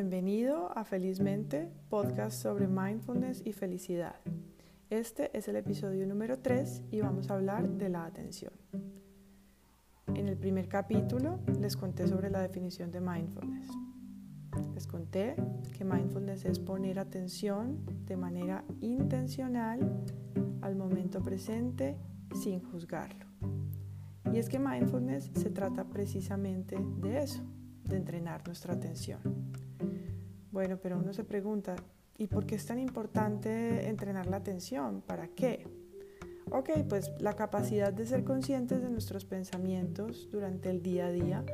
Bienvenido a Felizmente, podcast sobre mindfulness y felicidad. Este es el episodio número 3 y vamos a hablar de la atención. En el primer capítulo les conté sobre la definición de mindfulness. Les conté que mindfulness es poner atención de manera intencional al momento presente sin juzgarlo. Y es que mindfulness se trata precisamente de eso, de entrenar nuestra atención. Bueno, pero uno se pregunta, ¿y por qué es tan importante entrenar la atención? ¿Para qué? Ok, pues la capacidad de ser conscientes de nuestros pensamientos durante el día a día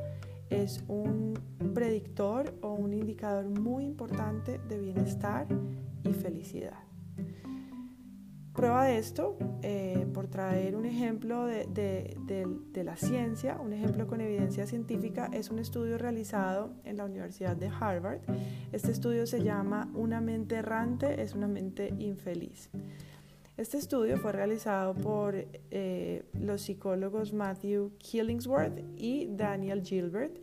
es un predictor o un indicador muy importante de bienestar y felicidad. Prueba de esto, eh, por traer un ejemplo de, de, la ciencia, un ejemplo con evidencia científica, es un estudio realizado en la Universidad de Harvard. Este estudio se llama Una mente errante es una mente infeliz. Este estudio fue realizado por eh, los psicólogos Matthew Killingsworth y Daniel Gilbert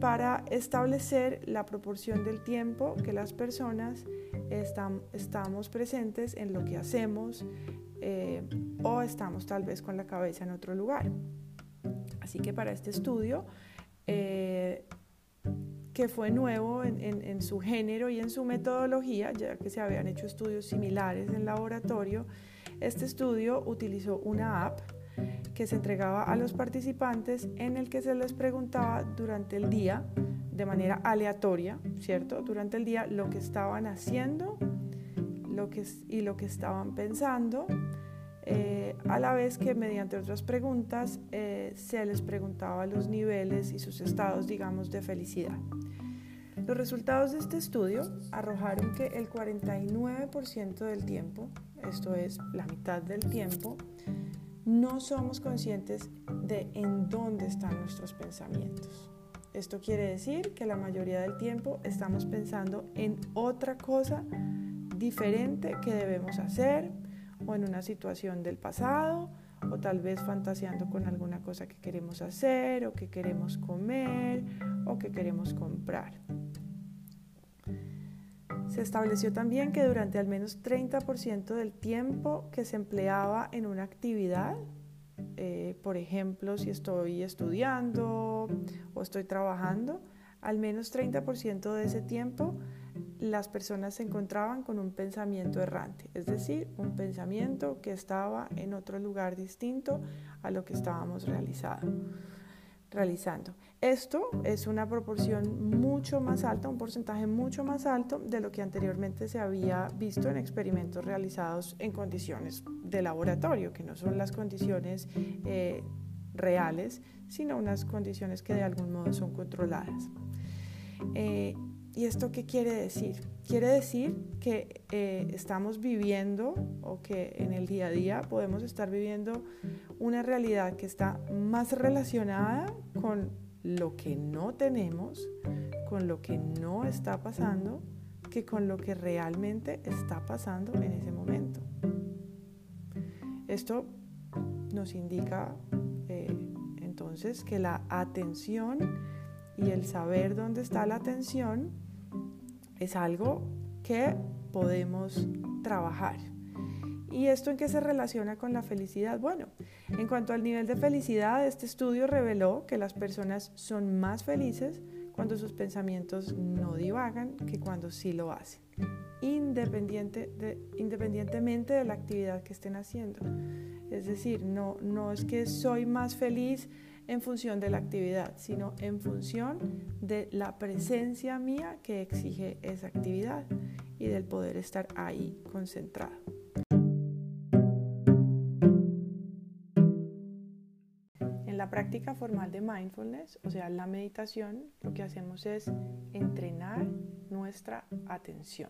para establecer la proporción del tiempo que las personas estamos presentes en lo que hacemos eh, o estamos tal vez con la cabeza en otro lugar. Así que para este estudio, eh, que fue nuevo en, en, su género y en su metodología, ya que se habían hecho estudios similares en laboratorio, este estudio utilizó una app que se entregaba a los participantes en el que se les preguntaba durante el día de manera aleatoria, ¿cierto? Durante el día lo que estaban haciendo lo que, y lo que estaban pensando, eh, a la vez que mediante otras preguntas eh, se les preguntaba los niveles y sus estados, digamos, de felicidad. Los resultados de este estudio arrojaron que el 49% del tiempo, esto es la mitad del tiempo, no somos conscientes de en dónde están nuestros pensamientos. Esto quiere decir que la mayoría del tiempo estamos pensando en otra cosa diferente que debemos hacer o en una situación del pasado o tal vez fantaseando con alguna cosa que queremos hacer o que queremos comer o que queremos comprar. Se estableció también que durante al menos 30% del tiempo que se empleaba en una actividad, eh, por ejemplo, si estoy estudiando o estoy trabajando, al menos 30% de ese tiempo las personas se encontraban con un pensamiento errante, es decir, un pensamiento que estaba en otro lugar distinto a lo que estábamos realizando realizando. Esto es una proporción mucho más alta, un porcentaje mucho más alto de lo que anteriormente se había visto en experimentos realizados en condiciones de laboratorio, que no son las condiciones eh, reales, sino unas condiciones que de algún modo son controladas. Eh, ¿Y esto qué quiere decir? Quiere decir que eh, estamos viviendo o que en el día a día podemos estar viviendo una realidad que está más relacionada con lo que no tenemos, con lo que no está pasando, que con lo que realmente está pasando en ese momento. Esto nos indica eh, entonces que la atención y el saber dónde está la atención es algo que podemos trabajar. ¿Y esto en qué se relaciona con la felicidad? Bueno, en cuanto al nivel de felicidad, este estudio reveló que las personas son más felices cuando sus pensamientos no divagan que cuando sí lo hacen, independiente de, independientemente de la actividad que estén haciendo. Es decir, no, no es que soy más feliz en función de la actividad, sino en función de la presencia mía que exige esa actividad y del poder estar ahí concentrado. En la práctica formal de mindfulness, o sea, la meditación, lo que hacemos es entrenar nuestra atención.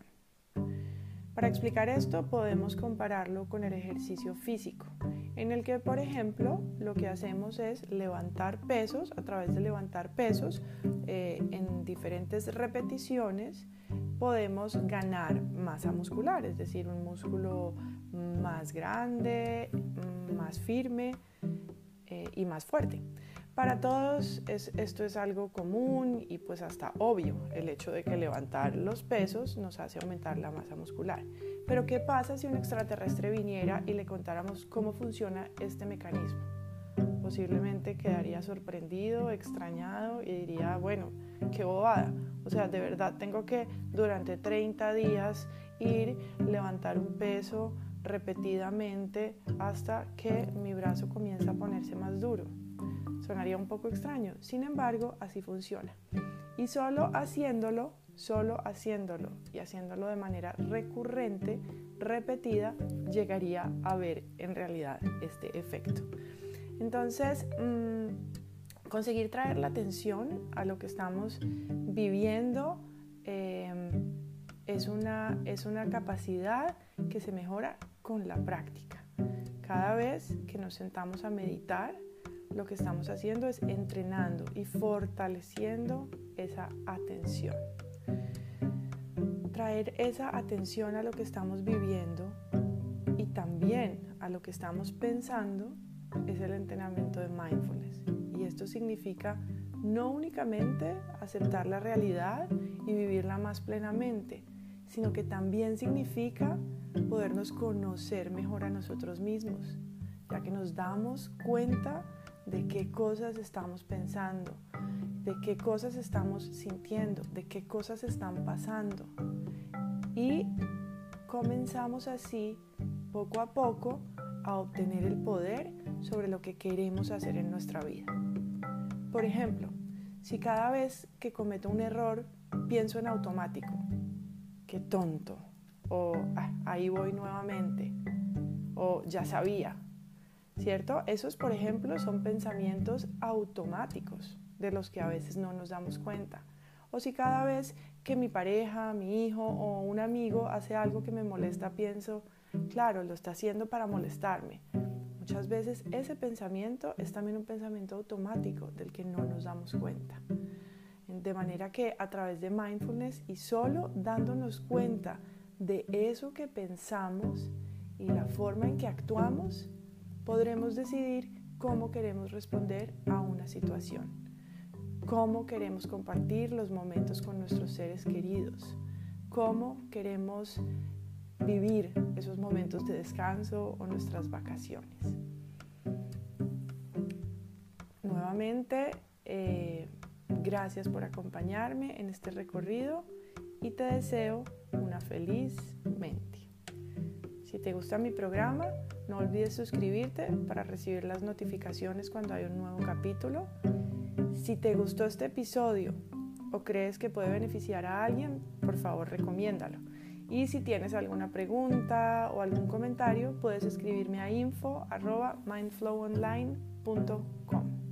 Para explicar esto podemos compararlo con el ejercicio físico, en el que, por ejemplo, lo que hacemos es levantar pesos, a través de levantar pesos eh, en diferentes repeticiones, podemos ganar masa muscular, es decir, un músculo más grande, más firme, eh, y más fuerte. Para todos esto es algo común y pues hasta obvio, el hecho de que levantar los pesos nos hace aumentar la masa muscular. Pero ¿qué pasa si un extraterrestre viniera y le contáramos cómo funciona este mecanismo? Posiblemente quedaría sorprendido, extrañado y diría, bueno, qué bobada. O sea, de verdad tengo que durante 30 días ir, levantar un peso repetidamente hasta que mi brazo comienza a ponerse más duro. Sonaría un poco extraño, sin embargo, así funciona. Y solo haciéndolo, solo haciéndolo y haciéndolo de manera recurrente, repetida, llegaría a ver en realidad este efecto. Entonces, mm, conseguir traer la atención a lo que estamos viviendo em, es, una, es una capacidad que se mejora con la práctica. Cada vez que nos sentamos a meditar, lo que estamos haciendo es entrenando y fortaleciendo esa atención. Traer esa atención a lo que estamos viviendo y también a lo que estamos pensando es el entrenamiento de mindfulness. Y esto significa no únicamente aceptar la realidad y vivirla más plenamente, sino que también significa podernos conocer mejor a nosotros mismos, ya que nos damos cuenta de qué cosas estamos pensando, de qué cosas estamos sintiendo, de qué cosas están pasando. Y comenzamos así, poco a poco, a obtener el poder sobre lo que queremos hacer en nuestra vida. Por ejemplo, si cada vez que cometo un error pienso en automático, qué tonto, o ah, ahí voy nuevamente, o ya sabía, ¿cierto? Esos, por ejemplo, son pensamientos automáticos de los que a veces no nos damos cuenta. O si cada vez que mi pareja, mi hijo o un amigo hace algo que me molesta, pienso, claro, lo está haciendo para molestarme. Muchas veces ese pensamiento es también un pensamiento automático del que no nos damos cuenta. De manera que a través de mindfulness y solo dándonos cuenta de eso que pensamos y la forma en que actuamos, podremos decidir cómo queremos responder a una situación, cómo queremos compartir los momentos con nuestros seres queridos, cómo queremos vivir esos momentos de descanso o nuestras vacaciones. Nuevamente, eh, gracias por acompañarme en este recorrido y te deseo una feliz mente. Si te gusta mi programa, no olvides suscribirte para recibir las notificaciones cuando hay un nuevo capítulo. Si te gustó este episodio o crees que puede beneficiar a alguien, por favor recomiéndalo. Y si tienes alguna pregunta o algún comentario, puedes escribirme a info.mindflowonline.com.